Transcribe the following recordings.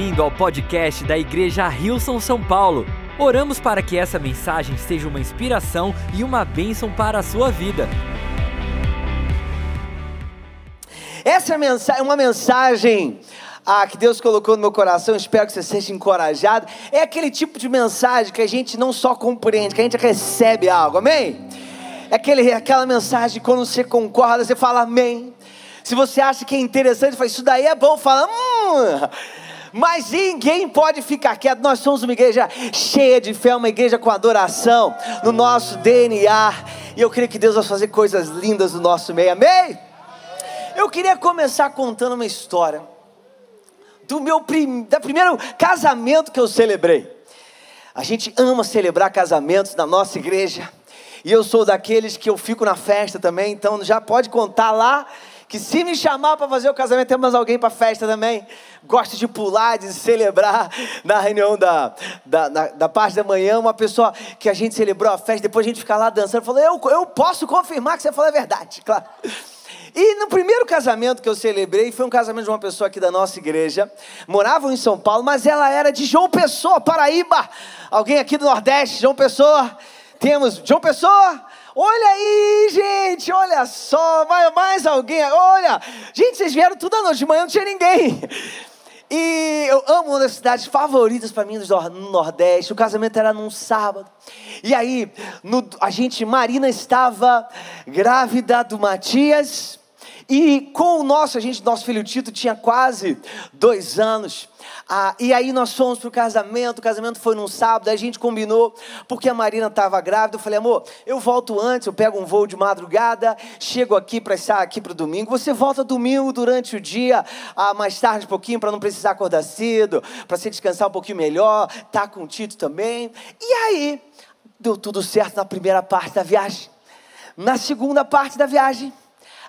bem-vindo ao podcast da Igreja Rilson São Paulo. Oramos para que essa mensagem seja uma inspiração e uma bênção para a sua vida. Essa é uma mensagem ah, que Deus colocou no meu coração, espero que você seja encorajado. É aquele tipo de mensagem que a gente não só compreende, que a gente recebe algo, amém? É aquele, aquela mensagem quando você concorda, você fala amém. Se você acha que é interessante, fala, isso daí é bom, fala, hum. Mas ninguém pode ficar quieto. Nós somos uma igreja cheia de fé, uma igreja com adoração no nosso DNA. E eu creio que Deus vai fazer coisas lindas no nosso meio. Amém? Eu queria começar contando uma história do meu prim, da primeiro casamento que eu celebrei. A gente ama celebrar casamentos na nossa igreja. E eu sou daqueles que eu fico na festa também, então já pode contar lá que se me chamar para fazer o casamento, tem mais alguém para festa também. Gosta de pular, de celebrar na reunião da, da, da, da, parte da manhã. Uma pessoa que a gente celebrou a festa, depois a gente fica lá dançando. Falou, eu, eu posso confirmar que você falou a verdade, claro. E no primeiro casamento que eu celebrei, foi um casamento de uma pessoa aqui da nossa igreja. Moravam em São Paulo, mas ela era de João Pessoa, Paraíba. Alguém aqui do Nordeste, João Pessoa. Temos João Pessoa, Olha aí, gente, olha só, mais, mais alguém, olha. Gente, vocês vieram tudo à noite, de manhã não tinha ninguém. E eu amo uma das cidades favoritas para mim no Nordeste. O casamento era num sábado. E aí, no, a gente, Marina estava grávida do Matias. E com o nosso, a gente, nosso filho Tito tinha quase dois anos. Ah, e aí nós fomos para o casamento, o casamento foi num sábado, a gente combinou, porque a Marina estava grávida, eu falei, amor, eu volto antes, eu pego um voo de madrugada, chego aqui para estar aqui para o domingo, você volta domingo durante o dia, ah, mais tarde um pouquinho, para não precisar acordar cedo, para você descansar um pouquinho melhor, tá com o Tito também. E aí, deu tudo certo na primeira parte da viagem. Na segunda parte da viagem,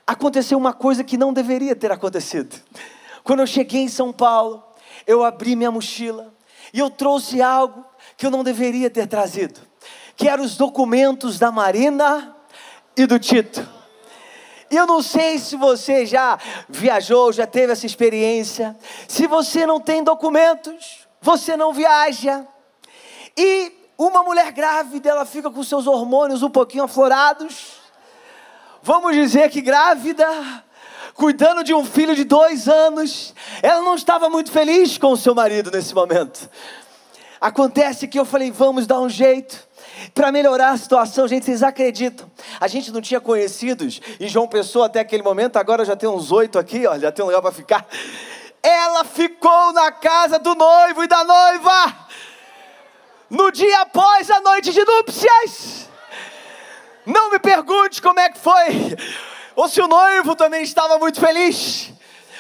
aconteceu uma coisa que não deveria ter acontecido. Quando eu cheguei em São Paulo, eu abri minha mochila e eu trouxe algo que eu não deveria ter trazido, que eram os documentos da Marina e do Tito. Eu não sei se você já viajou, já teve essa experiência. Se você não tem documentos, você não viaja. E uma mulher grávida, ela fica com seus hormônios um pouquinho aflorados vamos dizer que grávida, cuidando de um filho de dois anos, ela não estava muito feliz com o seu marido nesse momento. Acontece que eu falei, vamos dar um jeito para melhorar a situação. Gente, vocês acreditam? A gente não tinha conhecidos e João Pessoa até aquele momento, agora já tem uns oito aqui, ó, já tem um lugar para ficar. Ela ficou na casa do noivo e da noiva no dia após a noite de núpcias. Não me pergunte como é que foi, ou se o noivo também estava muito feliz.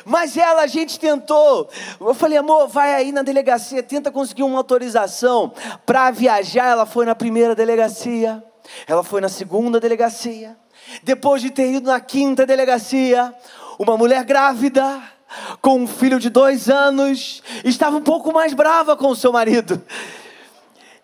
Mas ela, a gente tentou. Eu falei, amor, vai aí na delegacia, tenta conseguir uma autorização para viajar. Ela foi na primeira delegacia, ela foi na segunda delegacia. Depois de ter ido na quinta delegacia, uma mulher grávida, com um filho de dois anos, estava um pouco mais brava com o seu marido.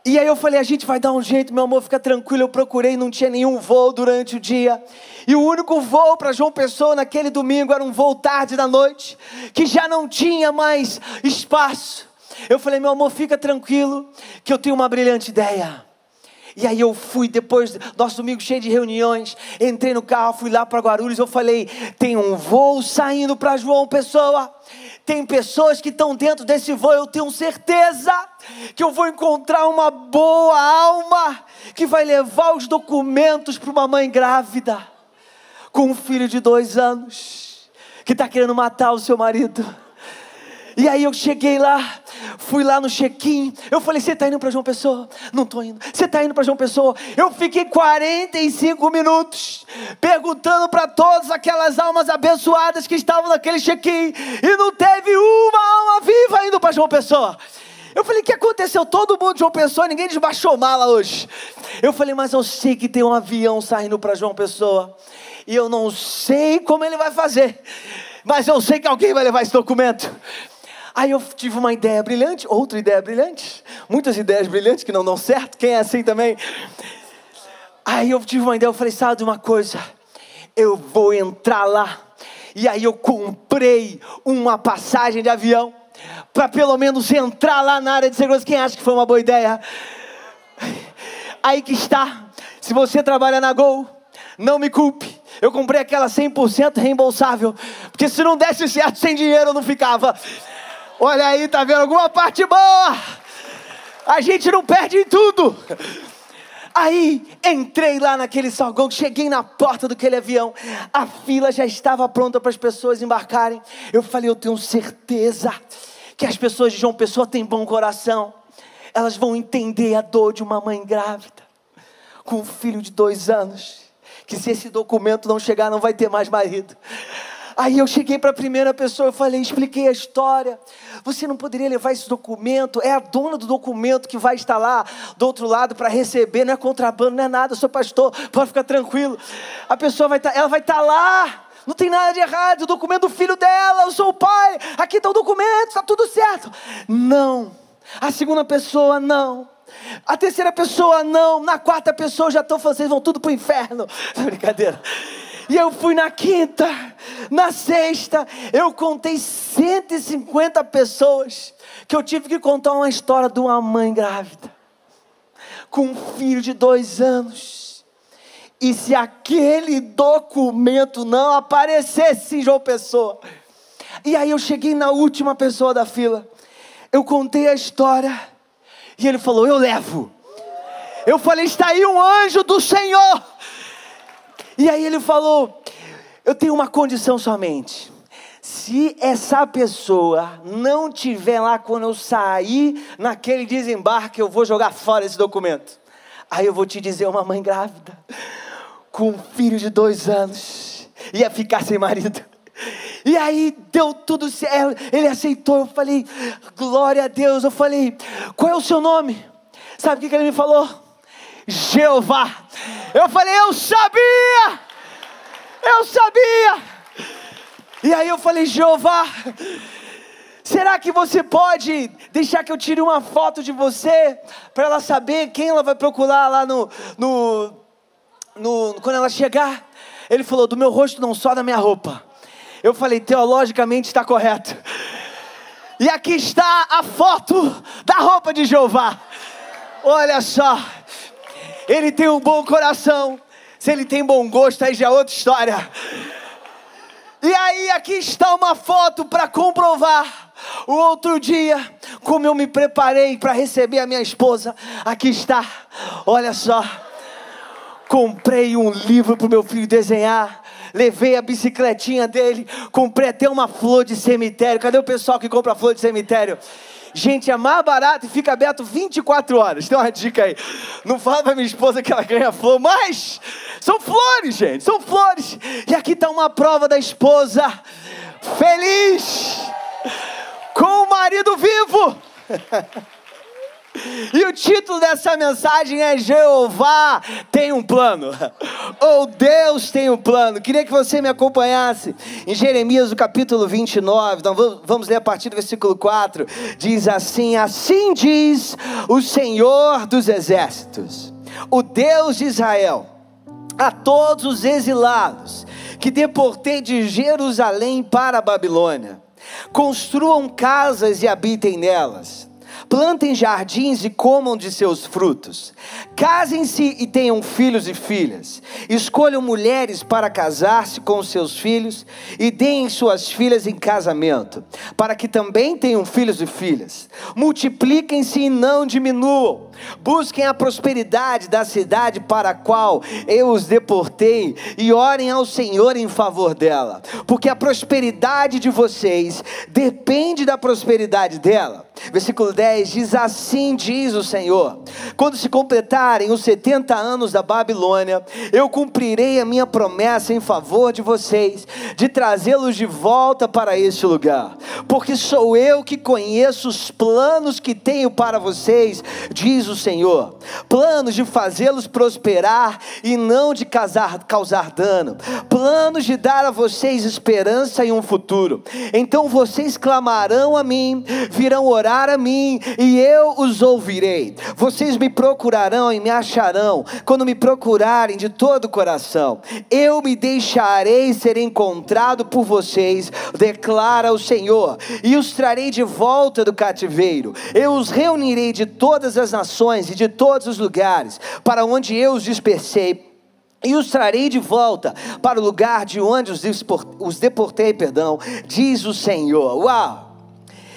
E aí eu falei, a gente vai dar um jeito, meu amor, fica tranquilo. Eu procurei, não tinha nenhum voo durante o dia. E o único voo para João Pessoa naquele domingo era um voo tarde da noite, que já não tinha mais espaço. Eu falei, meu amor, fica tranquilo, que eu tenho uma brilhante ideia. E aí eu fui depois, nosso domingo cheio de reuniões, entrei no carro, fui lá para Guarulhos, eu falei, tem um voo saindo para João Pessoa. Tem pessoas que estão dentro desse voo, eu tenho certeza que eu vou encontrar uma boa alma que vai levar os documentos para uma mãe grávida, com um filho de dois anos, que está querendo matar o seu marido. E aí eu cheguei lá, fui lá no check-in. Eu falei: Você está indo para João Pessoa? Não estou indo. Você está indo para João Pessoa? Eu fiquei 45 minutos perguntando para todas aquelas almas abençoadas que estavam naquele check-in e não teve uma alma viva indo para João Pessoa. Eu falei, o que aconteceu? Todo mundo de João Pessoa, ninguém desbaixou mala hoje. Eu falei, mas eu sei que tem um avião saindo para João Pessoa. E eu não sei como ele vai fazer. Mas eu sei que alguém vai levar esse documento. Aí eu tive uma ideia brilhante, outra ideia brilhante, muitas ideias brilhantes que não dão certo, quem é assim também? Aí eu tive uma ideia, eu falei, sabe de uma coisa? Eu vou entrar lá. E aí eu comprei uma passagem de avião para pelo menos entrar lá na área de segurança. Quem acha que foi uma boa ideia? Aí que está. Se você trabalha na Gol, não me culpe. Eu comprei aquela 100% reembolsável, porque se não desse certo sem dinheiro eu não ficava. Olha aí, tá vendo alguma parte boa? A gente não perde em tudo. Aí entrei lá naquele salgão, cheguei na porta daquele avião, a fila já estava pronta para as pessoas embarcarem. Eu falei, eu tenho certeza que as pessoas de João Pessoa têm bom coração, elas vão entender a dor de uma mãe grávida, com um filho de dois anos, que se esse documento não chegar, não vai ter mais marido. Aí eu cheguei para a primeira pessoa, eu falei, expliquei a história. Você não poderia levar esse documento? É a dona do documento que vai estar lá do outro lado para receber, não é contrabando, não é nada, eu sou pastor, pode ficar tranquilo. A pessoa vai estar, tá, ela vai estar tá lá. Não tem nada de errado, o documento do filho dela, eu sou o pai, aqui está o documento, está tudo certo. Não. A segunda pessoa, não. A terceira pessoa, não. Na quarta pessoa, já estão fazendo, vão tudo para o inferno. Brincadeira. E eu fui na quinta, na sexta, eu contei 150 pessoas que eu tive que contar uma história de uma mãe grávida, com um filho de dois anos. E se aquele documento não aparecesse em João Pessoa, e aí eu cheguei na última pessoa da fila, eu contei a história, e ele falou: Eu levo. Eu falei: Está aí um anjo do Senhor e aí ele falou: Eu tenho uma condição somente. Se essa pessoa não tiver lá quando eu sair naquele desembarque, eu vou jogar fora esse documento. Aí eu vou te dizer: uma mãe grávida, com um filho de dois anos, ia ficar sem marido. E aí deu tudo certo, ele aceitou. Eu falei, glória a Deus. Eu falei, qual é o seu nome? Sabe o que ele me falou? Jeová. Eu falei, eu sabia! Eu sabia! E aí eu falei, Jeová, será que você pode deixar que eu tire uma foto de você para ela saber quem ela vai procurar lá no, no, no quando ela chegar? Ele falou, do meu rosto não só da minha roupa. Eu falei, teologicamente está correto. E aqui está a foto da roupa de Jeová. Olha só, ele tem um bom coração. Se ele tem bom gosto, aí já é outra história. E aí, aqui está uma foto para comprovar. O outro dia, como eu me preparei para receber a minha esposa, aqui está. Olha só. Comprei um livro para o meu filho desenhar. Levei a bicicletinha dele. Comprei até uma flor de cemitério. Cadê o pessoal que compra flor de cemitério? Gente, é mais barato e fica aberto 24 horas. Tem uma dica aí. Não fala pra minha esposa que ela ganha flor, mas são flores, gente, são flores. E aqui está uma prova da esposa feliz com o marido vivo. E o título dessa mensagem é Jeová tem um plano. Ou Deus tem um plano. Queria que você me acompanhasse em Jeremias, o capítulo 29. Então vamos ler a partir do versículo 4. Diz assim: Assim diz o Senhor dos exércitos, o Deus de Israel, a todos os exilados que deportei de Jerusalém para a Babilônia. Construam casas e habitem nelas plantem jardins e comam de seus frutos. Casem-se e tenham filhos e filhas. Escolham mulheres para casar-se com seus filhos e deem suas filhas em casamento, para que também tenham filhos e filhas. Multipliquem-se e não diminuam. Busquem a prosperidade da cidade para a qual eu os deportei e orem ao Senhor em favor dela, porque a prosperidade de vocês depende da prosperidade dela. Versículo 10 diz: Assim diz o Senhor: quando se completarem os 70 anos da Babilônia, eu cumprirei a minha promessa em favor de vocês, de trazê-los de volta para este lugar, porque sou eu que conheço os planos que tenho para vocês, diz diz o Senhor, planos de fazê-los prosperar e não de causar, causar dano, planos de dar a vocês esperança e um futuro. Então vocês clamarão a mim, virão orar a mim e eu os ouvirei. Vocês me procurarão e me acharão quando me procurarem de todo o coração. Eu me deixarei ser encontrado por vocês, declara o Senhor, e os trarei de volta do cativeiro. Eu os reunirei de todas as nações e de todos os lugares, para onde eu os dispersei e os trarei de volta para o lugar de onde os deportei, perdão, diz o Senhor. Uau!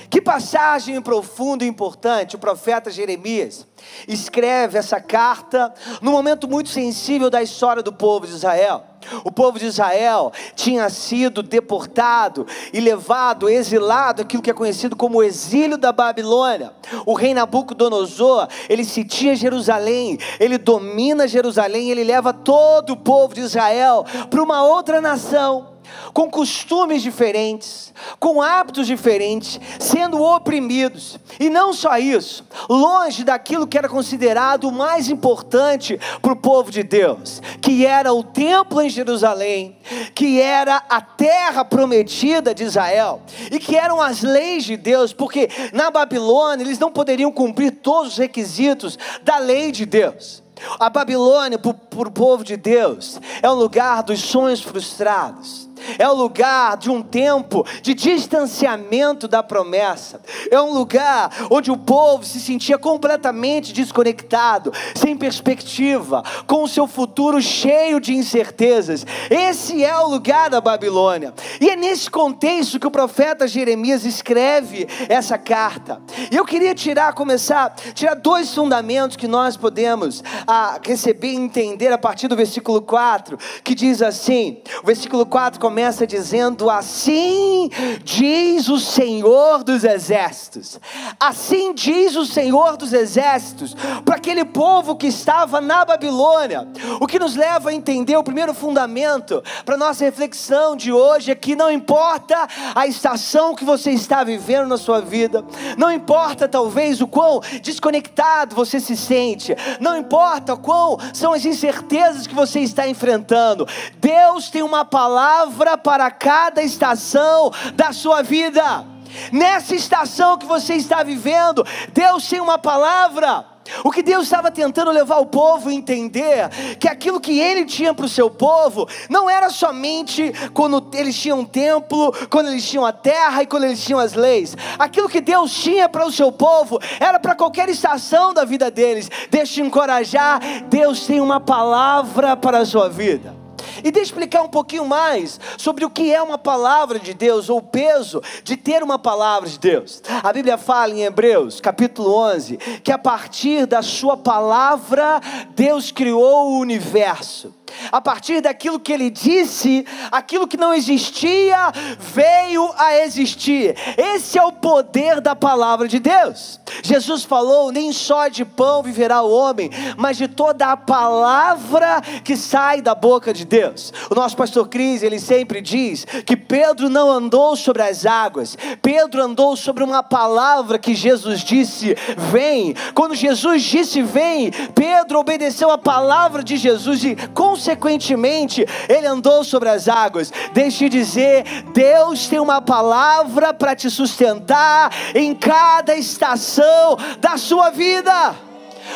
Que passagem profunda e importante o profeta Jeremias escreve essa carta num momento muito sensível da história do povo de Israel. O povo de Israel tinha sido deportado e levado, exilado, aquilo que é conhecido como o exílio da Babilônia. O rei Nabucodonosor, ele sitia Jerusalém, ele domina Jerusalém, ele leva todo o povo de Israel para uma outra nação com costumes diferentes, com hábitos diferentes, sendo oprimidos. E não só isso, longe daquilo que era considerado o mais importante para o povo de Deus, que era o templo em Jerusalém, que era a terra prometida de Israel, e que eram as leis de Deus, porque na Babilônia eles não poderiam cumprir todos os requisitos da lei de Deus. A Babilônia, para o povo de Deus, é um lugar dos sonhos frustrados é o lugar de um tempo de distanciamento da promessa, é um lugar onde o povo se sentia completamente desconectado, sem perspectiva, com o seu futuro cheio de incertezas. Esse é o lugar da Babilônia, e é nesse contexto que o profeta Jeremias escreve essa carta. E eu queria tirar, começar, tirar dois fundamentos que nós podemos ah, receber e entender a partir do versículo 4, que diz assim: o versículo 4 começa dizendo: Assim diz o Senhor dos Exércitos. Assim diz o Senhor dos Exércitos para aquele povo que estava na Babilônia. O que nos leva a entender o primeiro fundamento para nossa reflexão de hoje é que não importa a estação que você está vivendo na sua vida, não importa talvez o quão desconectado você se sente, não importa quão são as incertezas que você está enfrentando, Deus tem uma palavra palavra para cada estação da sua vida. Nessa estação que você está vivendo, Deus tem uma palavra. O que Deus estava tentando levar o povo a entender que aquilo que Ele tinha para o seu povo não era somente quando eles tinham um templo, quando eles tinham a terra e quando eles tinham as leis. Aquilo que Deus tinha para o seu povo era para qualquer estação da vida deles. Deixa te encorajar, Deus tem uma palavra para a sua vida. E eu explicar um pouquinho mais sobre o que é uma palavra de Deus, ou o peso de ter uma palavra de Deus. A Bíblia fala em Hebreus, capítulo 11, que a partir da sua palavra, Deus criou o universo. A partir daquilo que ele disse, aquilo que não existia veio a existir. Esse é o poder da palavra de Deus. Jesus falou: nem só de pão viverá o homem, mas de toda a palavra que sai da boca de Deus. O nosso pastor Cris, ele sempre diz que Pedro não andou sobre as águas, Pedro andou sobre uma palavra que Jesus disse: vem. Quando Jesus disse: vem, Pedro obedeceu a palavra de Jesus e, consequentemente, ele andou sobre as águas. Deixe de dizer: Deus tem uma palavra para te sustentar em cada estação da sua vida.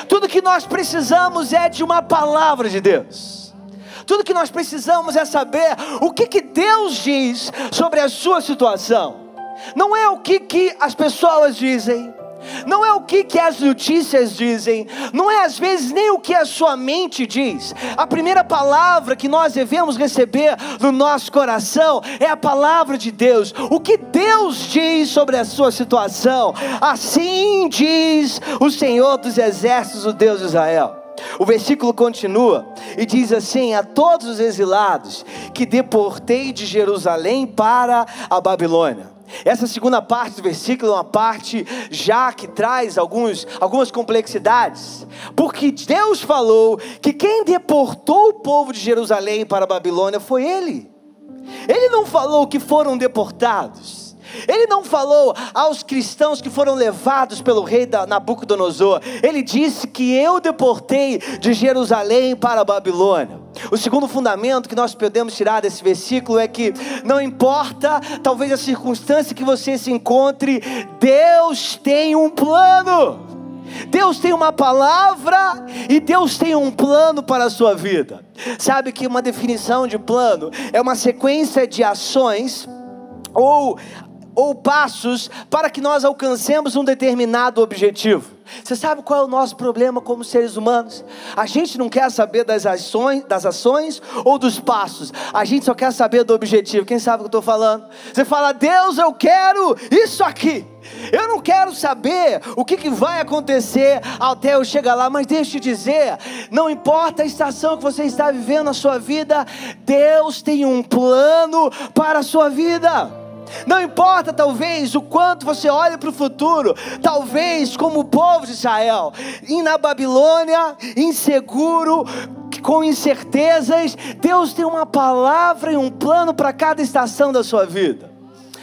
Tudo que nós precisamos é de uma palavra de Deus. Tudo que nós precisamos é saber o que, que Deus diz sobre a sua situação. Não é o que, que as pessoas dizem, não é o que, que as notícias dizem, não é às vezes nem o que a sua mente diz. A primeira palavra que nós devemos receber no nosso coração é a palavra de Deus. O que Deus diz sobre a sua situação, assim diz o Senhor dos Exércitos, o Deus de Israel. O versículo continua e diz assim: A todos os exilados que deportei de Jerusalém para a Babilônia. Essa segunda parte do versículo é uma parte já que traz alguns, algumas complexidades, porque Deus falou que quem deportou o povo de Jerusalém para a Babilônia foi Ele. Ele não falou que foram deportados. Ele não falou aos cristãos que foram levados pelo rei Nabucodonosor. Ele disse que eu deportei de Jerusalém para a Babilônia. O segundo fundamento que nós podemos tirar desse versículo é que não importa talvez a circunstância que você se encontre, Deus tem um plano. Deus tem uma palavra e Deus tem um plano para a sua vida. Sabe que uma definição de plano é uma sequência de ações ou ou passos para que nós alcancemos um determinado objetivo. Você sabe qual é o nosso problema como seres humanos? A gente não quer saber das ações, das ações ou dos passos. A gente só quer saber do objetivo. Quem sabe o que eu estou falando? Você fala, Deus, eu quero isso aqui. Eu não quero saber o que, que vai acontecer até eu chegar lá, mas deixa eu te dizer: não importa a estação que você está vivendo na sua vida, Deus tem um plano para a sua vida. Não importa, talvez, o quanto você olha para o futuro, talvez, como o povo de Israel, e na Babilônia, inseguro, com incertezas, Deus tem uma palavra e um plano para cada estação da sua vida.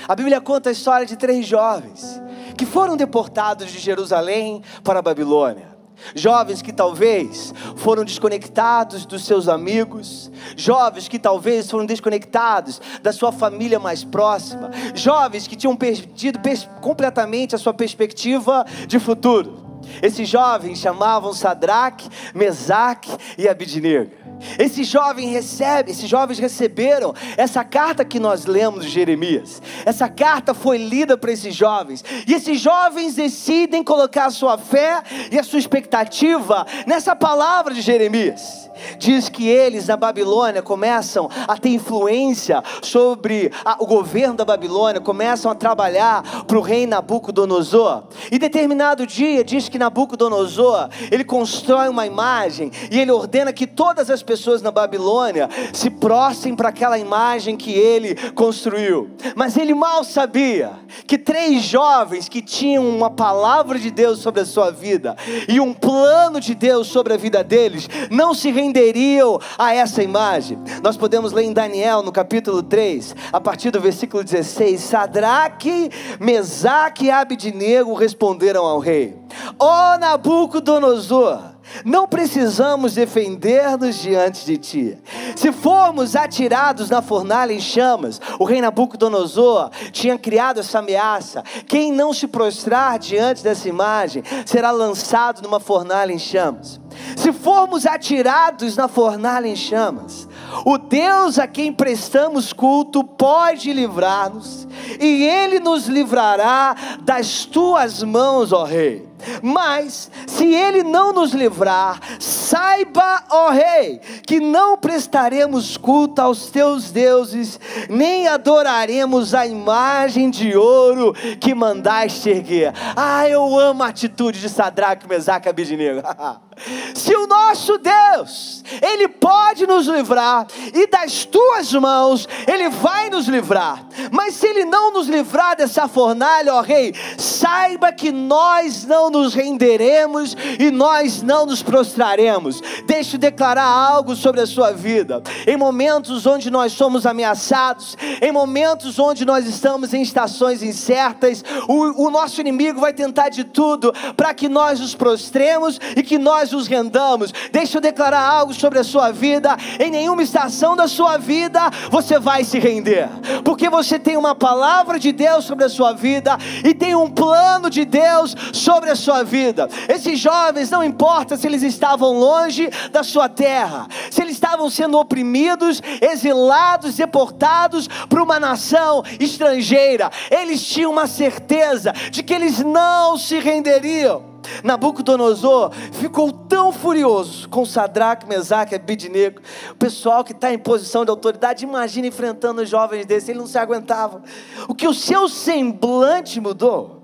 A Bíblia conta a história de três jovens que foram deportados de Jerusalém para a Babilônia. Jovens que talvez foram desconectados dos seus amigos, jovens que talvez foram desconectados da sua família mais próxima, jovens que tinham perdido completamente a sua perspectiva de futuro. Esses jovens chamavam Sadraque, Mesaque e Abidnego. Esses jovens recebem, esses jovens receberam essa carta que nós lemos de Jeremias. Essa carta foi lida para esses jovens. E esses jovens decidem colocar a sua fé e a sua expectativa nessa palavra de Jeremias diz que eles na Babilônia começam a ter influência sobre a, o governo da Babilônia, começam a trabalhar para o rei Nabucodonosor. E determinado dia diz que Nabucodonosor ele constrói uma imagem e ele ordena que todas as pessoas na Babilônia se prostrem para aquela imagem que ele construiu. Mas ele mal sabia que três jovens que tinham uma palavra de Deus sobre a sua vida e um plano de Deus sobre a vida deles não se renderiam a essa imagem. Nós podemos ler em Daniel, no capítulo 3, a partir do versículo 16: Sadraque, Mesaque e Abidnego responderam ao rei: Ó oh, Nabucodonosor, não precisamos defender-nos diante de ti. Se formos atirados na fornalha em chamas, o rei Nabucodonosor tinha criado essa ameaça: quem não se prostrar diante dessa imagem será lançado numa fornalha em chamas. Se formos atirados na fornalha em chamas, o Deus a quem prestamos culto pode livrar-nos, e ele nos livrará das tuas mãos, ó Rei. Mas, se ele não nos livrar, saiba, ó Rei, que não prestaremos culto aos teus deuses, nem adoraremos a imagem de ouro que mandaste erguer. Ah, eu amo a atitude de Sadraque, Mesaque e se o nosso Deus, Ele pode nos livrar, e das tuas mãos, Ele vai nos livrar, mas se Ele não nos livrar dessa fornalha, ó Rei, saiba que nós não nos renderemos e nós não nos prostraremos. Deixe declarar algo sobre a sua vida. Em momentos onde nós somos ameaçados, em momentos onde nós estamos em estações incertas, o, o nosso inimigo vai tentar de tudo para que nós nos prostremos e que nós nos rendamos. Deixe eu declarar algo sobre a sua vida. Em nenhuma estação da sua vida você vai se render, porque você tem uma palavra de Deus sobre a sua vida e tem um plano de Deus sobre a sua vida. Esses jovens, não importa se eles estavam longe da sua terra, se eles estavam sendo oprimidos, exilados, deportados para uma nação estrangeira, eles tinham uma certeza de que eles não se renderiam. Nabucodonosor ficou tão furioso com Sadraque, Mesaque Abidnego, o pessoal que está em posição de autoridade, imagina enfrentando os jovens desses, ele não se aguentava. O que o seu semblante mudou,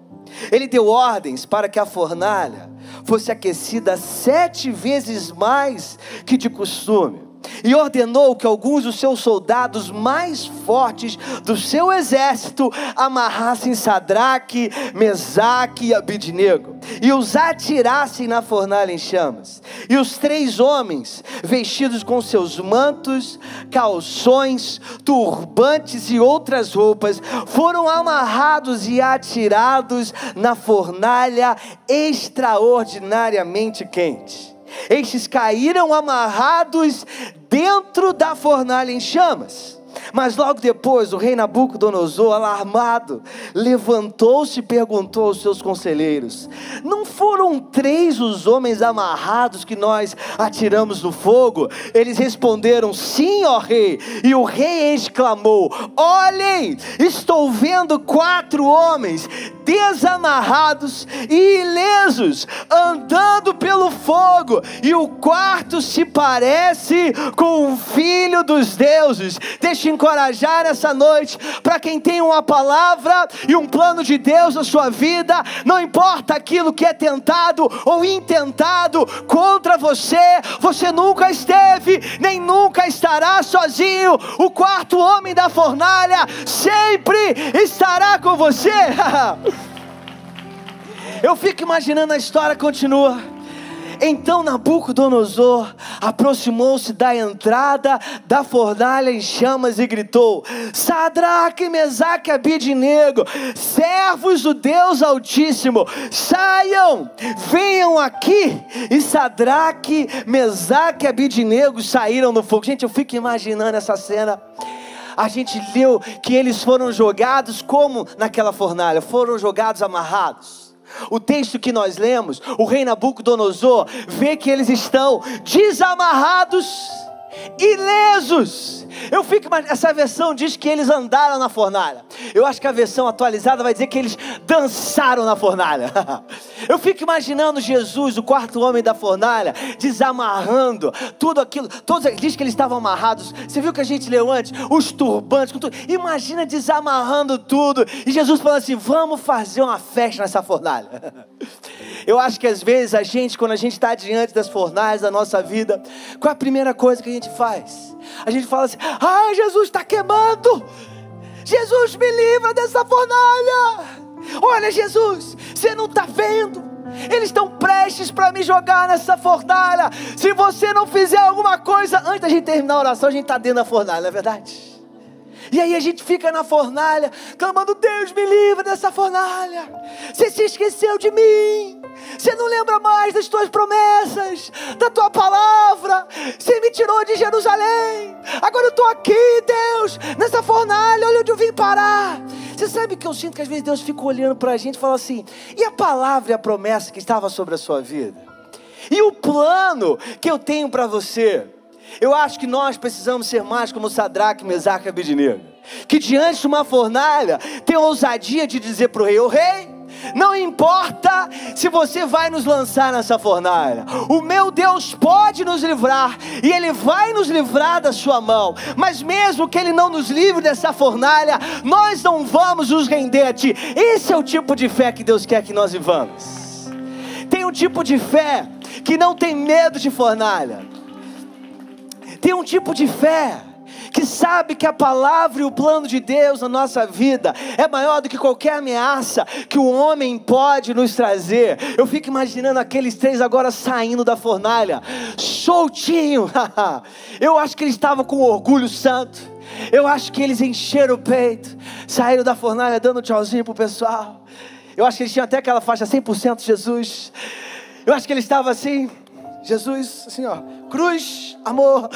ele deu ordens para que a fornalha fosse aquecida sete vezes mais que de costume e ordenou que alguns dos seus soldados mais fortes do seu exército amarrassem Sadraque, Mesaque e Abidnego. e os atirassem na fornalha em chamas. E os três homens, vestidos com seus mantos, calções, turbantes e outras roupas, foram amarrados e atirados na fornalha extraordinariamente quente. Estes caíram amarrados dentro da fornalha em chamas. Mas logo depois, o rei Nabucodonosor, alarmado, levantou-se e perguntou aos seus conselheiros: Não foram três os homens amarrados que nós atiramos no fogo? Eles responderam: Sim, ó rei. E o rei exclamou: Olhem, estou vendo quatro homens desamarrados e ilesos, andando pelo fogo, e o quarto se parece com o filho dos deuses. Deixe encorajar essa noite para quem tem uma palavra e um plano de Deus na sua vida, não importa aquilo que é tentado ou intentado contra você, você nunca esteve, nem nunca estará sozinho. O quarto homem da fornalha sempre estará com você. Eu fico imaginando a história continua. Então Nabucodonosor aproximou-se da entrada da fornalha em chamas e gritou: Sadraque, Mesaque Abidinego, servos do Deus Altíssimo, saiam, venham aqui. E Sadraque, Mesaque e Abidinego saíram no fogo. Gente, eu fico imaginando essa cena a gente leu que eles foram jogados como naquela fornalha, foram jogados amarrados. O texto que nós lemos, o rei Nabucodonosor vê que eles estão desamarrados, ilesos, eu fico, essa versão diz que eles andaram na fornalha. Eu acho que a versão atualizada vai dizer que eles dançaram na fornalha. Eu fico imaginando Jesus, o quarto homem da fornalha, desamarrando tudo aquilo. Todos diz que eles estavam amarrados. Você viu que a gente leu antes? Os turbantes, tudo. Imagina desamarrando tudo. E Jesus falando assim: vamos fazer uma festa nessa fornalha. Eu acho que às vezes a gente, quando a gente está diante das fornalhas da nossa vida, qual é a primeira coisa que a gente faz? A gente fala assim: ah, Jesus está queimando. Jesus me livra dessa fornalha. Olha, Jesus, você não está vendo. Eles estão prestes para me jogar nessa fornalha. Se você não fizer alguma coisa, antes da gente terminar a oração, a gente está dentro da fornalha, não é verdade? E aí a gente fica na fornalha, clamando: Deus me livre dessa fornalha. Você se esqueceu de mim. Você não lembra mais das tuas promessas, da tua palavra. Você me tirou de Jerusalém. Agora eu estou aqui, Deus, nessa fornalha. Olha onde eu vim parar. Você sabe que eu sinto que às vezes Deus fica olhando para a gente e fala assim: e a palavra e a promessa que estava sobre a sua vida? E o plano que eu tenho para você? Eu acho que nós precisamos ser mais como Sadraque, Mesaque e Abednego. Que diante de uma fornalha, tem ousadia de dizer para o rei: O rei, não importa se você vai nos lançar nessa fornalha, o meu Deus pode nos livrar e Ele vai nos livrar da sua mão. Mas mesmo que Ele não nos livre dessa fornalha, nós não vamos nos render a Ti. Esse é o tipo de fé que Deus quer que nós vivamos. Tem um tipo de fé que não tem medo de fornalha. Tem um tipo de fé que sabe que a palavra e o plano de Deus na nossa vida é maior do que qualquer ameaça que o homem pode nos trazer. Eu fico imaginando aqueles três agora saindo da fornalha, soltinho. Eu acho que eles estavam com orgulho santo. Eu acho que eles encheram o peito, saíram da fornalha dando tchauzinho pro pessoal. Eu acho que eles tinham até aquela faixa 100% Jesus. Eu acho que eles estavam assim, Jesus, assim, ó, cruz, amor.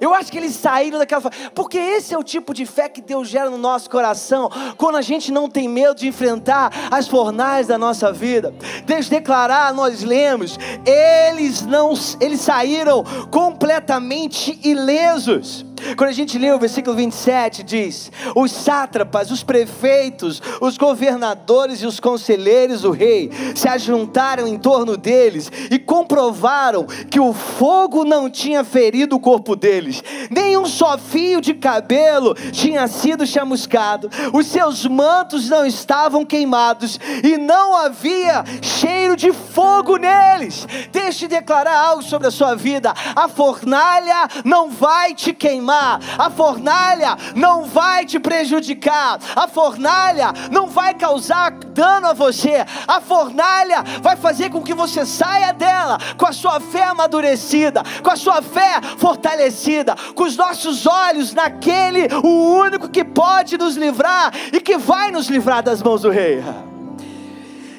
Eu acho que eles saíram daquela. Porque esse é o tipo de fé que Deus gera no nosso coração, quando a gente não tem medo de enfrentar as fornais da nossa vida. Deus declarar, nós lemos, eles não, eles saíram completamente ilesos. Quando a gente lê o versículo 27, diz: Os sátrapas, os prefeitos, os governadores e os conselheiros do rei se ajuntaram em torno deles e comprovaram que o fogo não tinha ferido o corpo deles, nem um só fio de cabelo tinha sido chamuscado, os seus mantos não estavam queimados e não havia cheiro de fogo neles. Deixe declarar algo sobre a sua vida: a fornalha não vai te queimar queimar, a fornalha não vai te prejudicar, a fornalha não vai causar dano a você, a fornalha vai fazer com que você saia dela com a sua fé amadurecida, com a sua fé fortalecida, com os nossos olhos naquele, o único que pode nos livrar e que vai nos livrar das mãos do rei.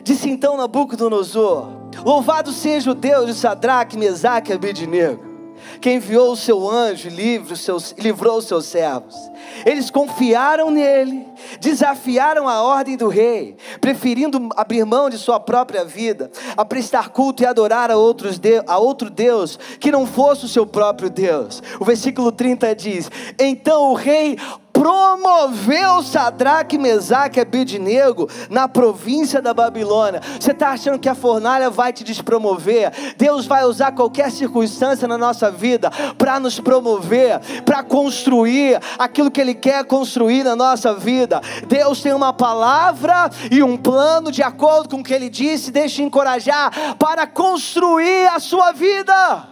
Disse então Nabucodonosor: Louvado seja o Deus de Sadraque, Mesaque e Abednego que enviou o seu anjo e livrou os seus servos. Eles confiaram nele, desafiaram a ordem do rei, preferindo abrir mão de sua própria vida, a prestar culto e adorar a, outros de, a outro Deus que não fosse o seu próprio Deus. O versículo 30 diz: Então o rei promoveu Sadraque, Mesaque e Abednego na província da Babilônia. Você está achando que a fornalha vai te despromover? Deus vai usar qualquer circunstância na nossa vida para nos promover, para construir aquilo que Ele quer construir na nossa vida. Deus tem uma palavra e um plano de acordo com o que Ele disse, deixe encorajar para construir a sua vida.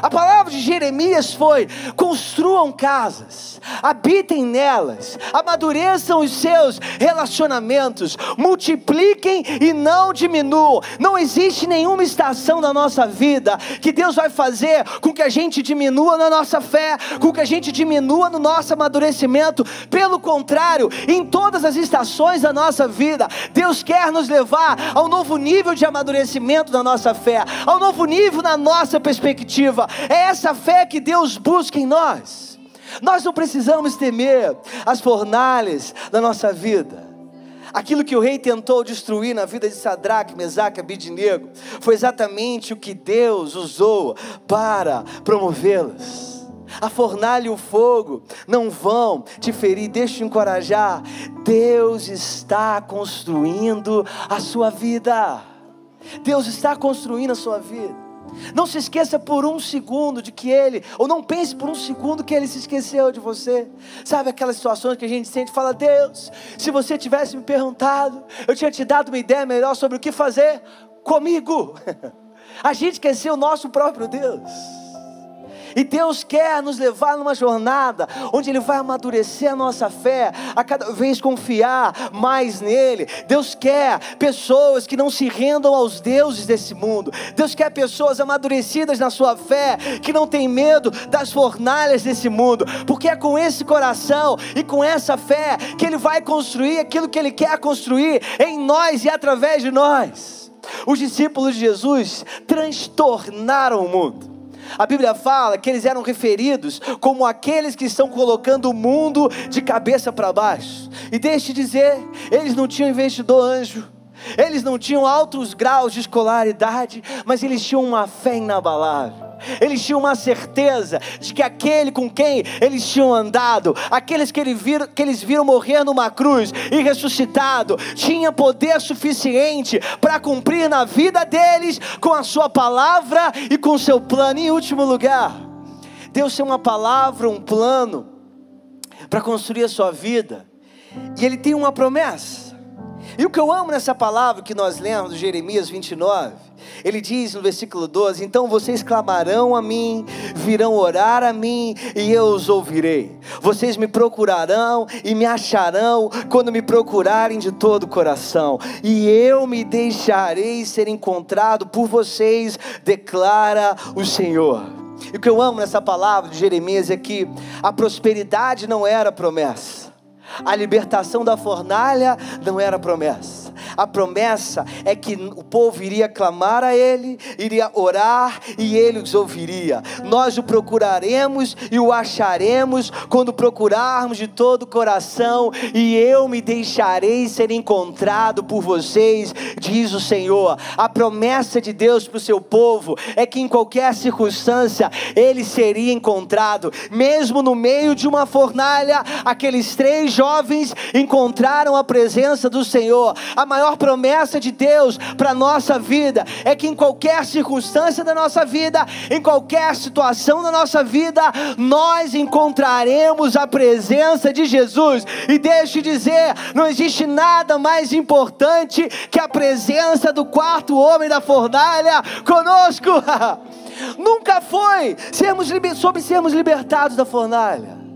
A palavra de Jeremias foi: construam casas, habitem nelas, amadureçam os seus relacionamentos, multipliquem e não diminuam. Não existe nenhuma estação da nossa vida que Deus vai fazer com que a gente diminua na nossa fé, com que a gente diminua no nosso amadurecimento. Pelo contrário, em todas as estações da nossa vida, Deus quer nos levar ao novo nível de amadurecimento da nossa fé, ao novo nível na nossa perspectiva é essa fé que Deus busca em nós. Nós não precisamos temer as fornalhas da nossa vida. Aquilo que o rei tentou destruir na vida de Sadraque, Mesaque Abidnego foi exatamente o que Deus usou para promovê-los. A fornalha e o fogo não vão te ferir, deixa te encorajar. Deus está construindo a sua vida. Deus está construindo a sua vida. Não se esqueça por um segundo de que Ele, ou não pense por um segundo que Ele se esqueceu de você. Sabe aquelas situações que a gente sente e fala: Deus, se você tivesse me perguntado, eu tinha te dado uma ideia melhor sobre o que fazer comigo. A gente esqueceu o nosso próprio Deus. E Deus quer nos levar numa jornada onde Ele vai amadurecer a nossa fé, a cada vez confiar mais nele. Deus quer pessoas que não se rendam aos deuses desse mundo. Deus quer pessoas amadurecidas na sua fé, que não tem medo das fornalhas desse mundo, porque é com esse coração e com essa fé que Ele vai construir aquilo que Ele quer construir em nós e através de nós. Os discípulos de Jesus transtornaram o mundo. A Bíblia fala que eles eram referidos como aqueles que estão colocando o mundo de cabeça para baixo. E deixe dizer, eles não tinham investidor anjo. Eles não tinham altos graus de escolaridade, mas eles tinham uma fé inabalável eles tinham uma certeza de que aquele com quem eles tinham andado, aqueles que, ele viram, que eles viram morrer numa cruz e ressuscitado, tinha poder suficiente para cumprir na vida deles com a sua palavra e com o seu plano. Em último lugar, Deus tem uma palavra, um plano para construir a sua vida, e Ele tem uma promessa. E o que eu amo nessa palavra que nós lemos, Jeremias 29, ele diz no versículo 12: Então vocês clamarão a mim, virão orar a mim, e eu os ouvirei. Vocês me procurarão e me acharão quando me procurarem de todo o coração, e eu me deixarei ser encontrado por vocês, declara o Senhor. E o que eu amo nessa palavra de Jeremias é que a prosperidade não era promessa a libertação da fornalha não era promessa. A promessa é que o povo iria clamar a Ele, iria orar e Ele os ouviria. Nós o procuraremos e o acharemos quando procurarmos de todo o coração, e eu me deixarei ser encontrado por vocês, diz o Senhor. A promessa de Deus para o seu povo é que em qualquer circunstância Ele seria encontrado, mesmo no meio de uma fornalha, aqueles três jovens encontraram a presença do Senhor. A maior promessa de Deus para a nossa vida é que em qualquer circunstância da nossa vida, em qualquer situação da nossa vida, nós encontraremos a presença de Jesus. E deixe dizer, não existe nada mais importante que a presença do quarto homem da fornalha conosco. Nunca foi sermos, sobre sermos libertados da fornalha.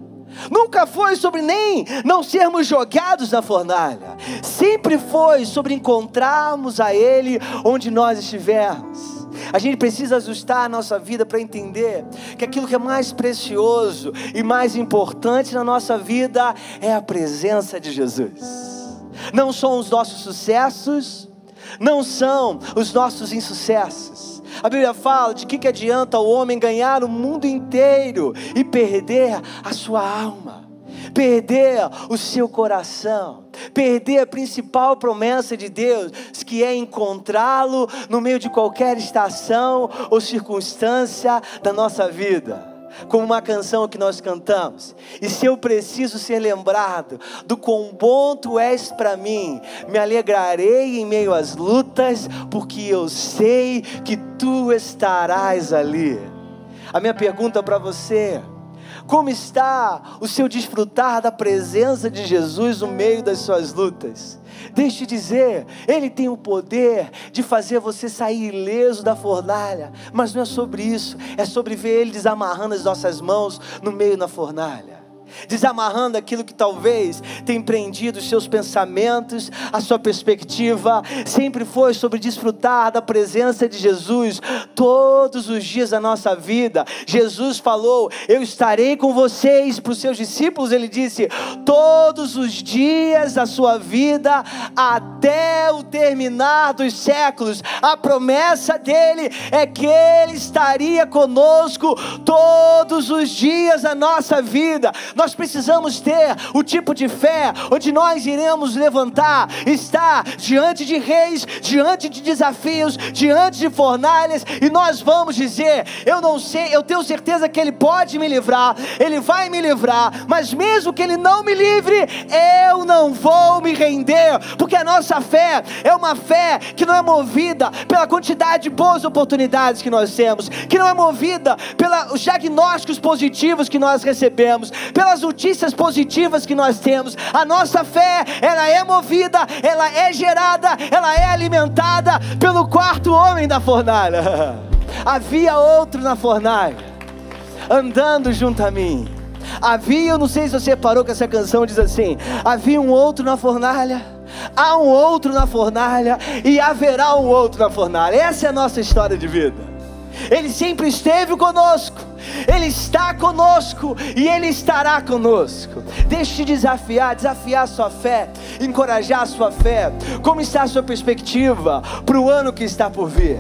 Nunca foi sobre nem não sermos jogados na fornalha. Sempre foi sobre encontrarmos a Ele onde nós estivermos. A gente precisa ajustar a nossa vida para entender que aquilo que é mais precioso e mais importante na nossa vida é a presença de Jesus. Não são os nossos sucessos, não são os nossos insucessos. A Bíblia fala de que, que adianta o homem ganhar o mundo inteiro e perder a sua alma, perder o seu coração, perder a principal promessa de Deus, que é encontrá-lo no meio de qualquer estação ou circunstância da nossa vida como uma canção que nós cantamos. E se eu preciso ser lembrado do quão bom tu és para mim, me alegrarei em meio às lutas, porque eu sei que tu estarás ali. A minha pergunta para você como está o seu desfrutar da presença de Jesus no meio das suas lutas? Deixe dizer, Ele tem o poder de fazer você sair ileso da fornalha, mas não é sobre isso, é sobre ver Ele desamarrando as nossas mãos no meio da fornalha desamarrando aquilo que talvez tem prendido os seus pensamentos, a sua perspectiva, sempre foi sobre desfrutar da presença de Jesus todos os dias da nossa vida. Jesus falou: Eu estarei com vocês, para os seus discípulos, ele disse: todos os dias da sua vida, até o terminar dos séculos. A promessa dele é que ele estaria conosco todos os dias da nossa vida. Nós nós precisamos ter o tipo de fé onde nós iremos levantar, estar diante de reis, diante de desafios, diante de fornalhas, e nós vamos dizer: Eu não sei, eu tenho certeza que Ele pode me livrar, Ele vai me livrar, mas mesmo que Ele não me livre, eu não vou me render, porque a nossa fé é uma fé que não é movida pela quantidade de boas oportunidades que nós temos, que não é movida pelos diagnósticos positivos que nós recebemos, pelas as notícias positivas que nós temos. A nossa fé, ela é movida, ela é gerada, ela é alimentada pelo quarto homem da fornalha. Havia outro na fornalha, andando junto a mim. Havia, eu não sei se você parou com essa canção, diz assim: havia um outro na fornalha, há um outro na fornalha e haverá um outro na fornalha. Essa é a nossa história de vida. Ele sempre esteve conosco, Ele está conosco e Ele estará conosco. Deixe desafiar, desafiar sua fé, encorajar sua fé. Como está a sua perspectiva para o ano que está por vir?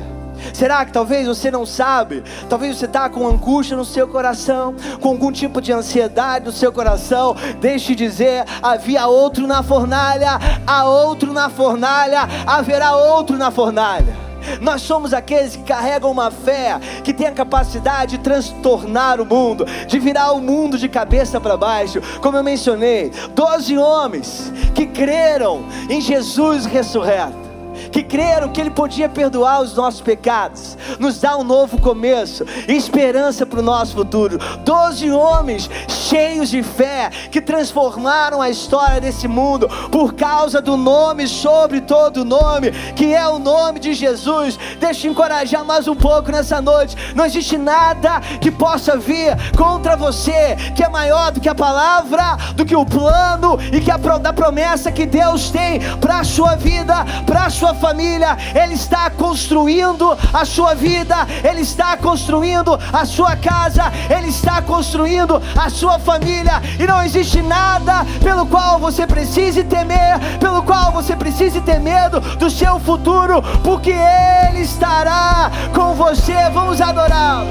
Será que talvez você não sabe? Talvez você está com angústia no seu coração, com algum tipo de ansiedade no seu coração. Deixe dizer: havia outro na fornalha, há outro na fornalha, haverá outro na fornalha. Nós somos aqueles que carregam uma fé que tem a capacidade de transtornar o mundo, de virar o mundo de cabeça para baixo. Como eu mencionei, doze homens que creram em Jesus ressurreto que creram que Ele podia perdoar os nossos pecados, nos dar um novo começo, esperança para o nosso futuro. Doze homens cheios de fé que transformaram a história desse mundo por causa do nome sobre todo nome, que é o nome de Jesus. Deixa eu encorajar mais um pouco nessa noite. Não existe nada que possa vir contra você que é maior do que a palavra, do que o plano e que a da promessa que Deus tem para a sua vida, para a sua família, Ele está construindo a sua vida, Ele está construindo a sua casa, Ele está construindo a sua família, e não existe nada pelo qual você precise temer, pelo qual você precise ter medo do seu futuro, porque Ele estará com você. Vamos adorá-lo.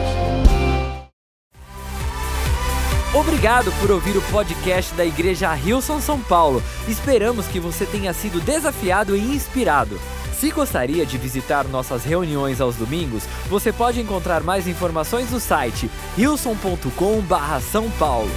Obrigado por ouvir o podcast da Igreja Rilson São Paulo. Esperamos que você tenha sido desafiado e inspirado. Se gostaria de visitar nossas reuniões aos domingos, você pode encontrar mais informações no site rilson.com/são paulo.